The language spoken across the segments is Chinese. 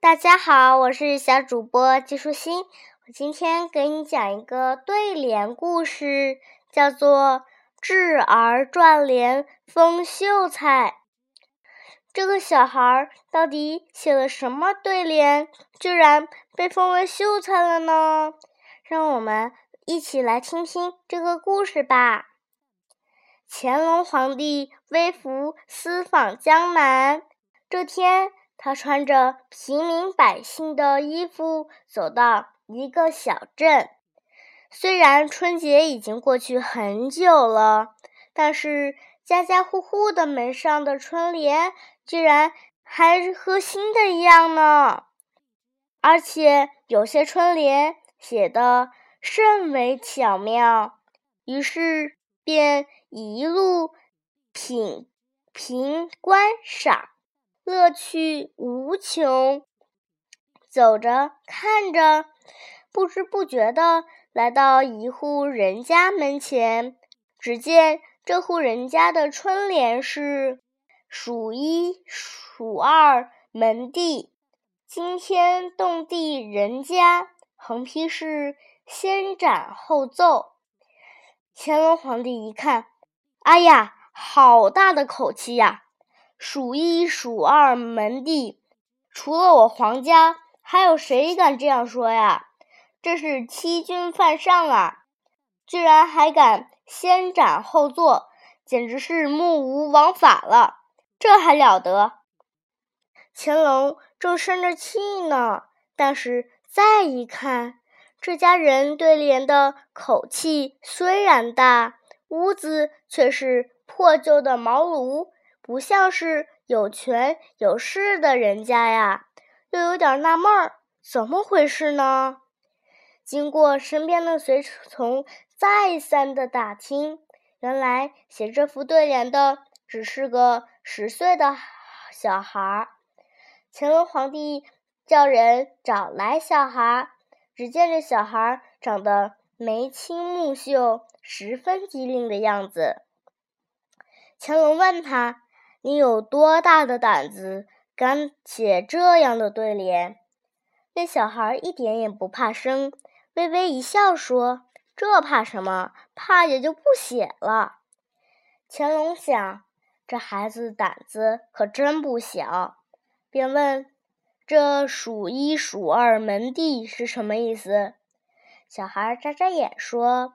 大家好，我是小主播季舒心。我今天给你讲一个对联故事，叫做《稚儿转联封秀才》。这个小孩到底写了什么对联，居然被封为秀才了呢？让我们一起来听听这个故事吧。乾隆皇帝微服私访江南，这天。他穿着平民百姓的衣服走到一个小镇。虽然春节已经过去很久了，但是家家户户的门上的春联居然还和新的一样呢。而且有些春联写的甚为巧妙，于是便一路品评观赏。乐趣无穷，走着看着，不知不觉的来到一户人家门前。只见这户人家的春联是“数一数二门第，惊天动地人家”，横批是“先斩后奏”。乾隆皇帝一看，哎呀，好大的口气呀！数一数二门第，除了我皇家，还有谁敢这样说呀？这是欺君犯上啊！居然还敢先斩后奏，简直是目无王法了！这还了得！乾隆正生着气呢，但是再一看，这家人对联的口气虽然大，屋子却是破旧的茅庐。不像是有权有势的人家呀，又有点纳闷儿，怎么回事呢？经过身边的随从再三的打听，原来写这副对联的只是个十岁的小孩儿。乾隆皇帝叫人找来小孩，只见这小孩长得眉清目秀，十分机灵的样子。乾隆问他。你有多大的胆子，敢写这样的对联？那小孩一点也不怕生，微微一笑说：“这怕什么？怕也就不写了。”乾隆想，这孩子胆子可真不小，便问：“这数一数二门第是什么意思？”小孩眨眨眼说：“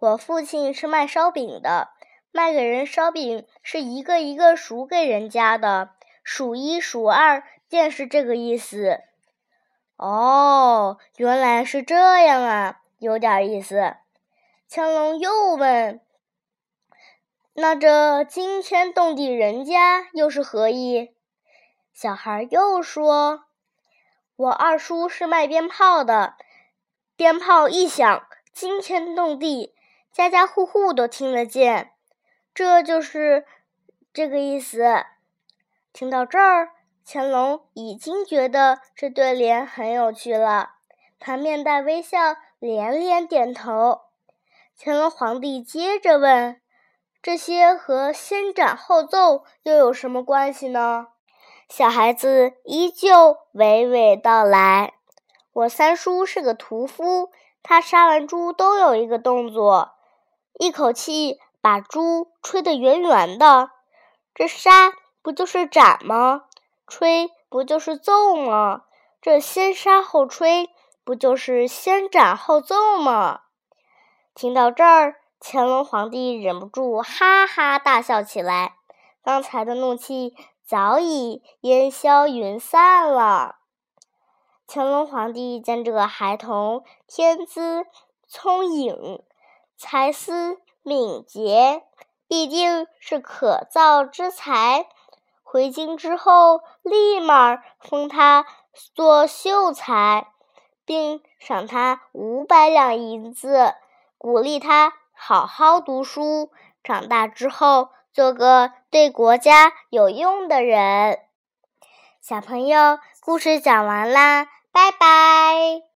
我父亲是卖烧饼的。”卖给人烧饼是一个一个数给人家的，数一数二便是这个意思。哦，原来是这样啊，有点意思。乾隆又问：“那这惊天动地人家又是何意？”小孩又说：“我二叔是卖鞭炮的，鞭炮一响，惊天动地，家家户户都听得见。”这就是这个意思。听到这儿，乾隆已经觉得这对联很有趣了，他面带微笑，连连点头。乾隆皇帝接着问：“这些和先斩后奏又有什么关系呢？”小孩子依旧娓娓道来：“我三叔是个屠夫，他杀完猪都有一个动作，一口气。”把猪吹得圆圆的，这杀不就是斩吗？吹不就是奏吗？这先杀后吹，不就是先斩后奏吗？听到这儿，乾隆皇帝忍不住哈哈大笑起来，刚才的怒气早已烟消云散了。乾隆皇帝见这个孩童天资聪颖，才思。敏捷，必定是可造之才。回京之后，立马封他做秀才，并赏他五百两银子，鼓励他好好读书，长大之后做个对国家有用的人。小朋友，故事讲完啦，拜拜。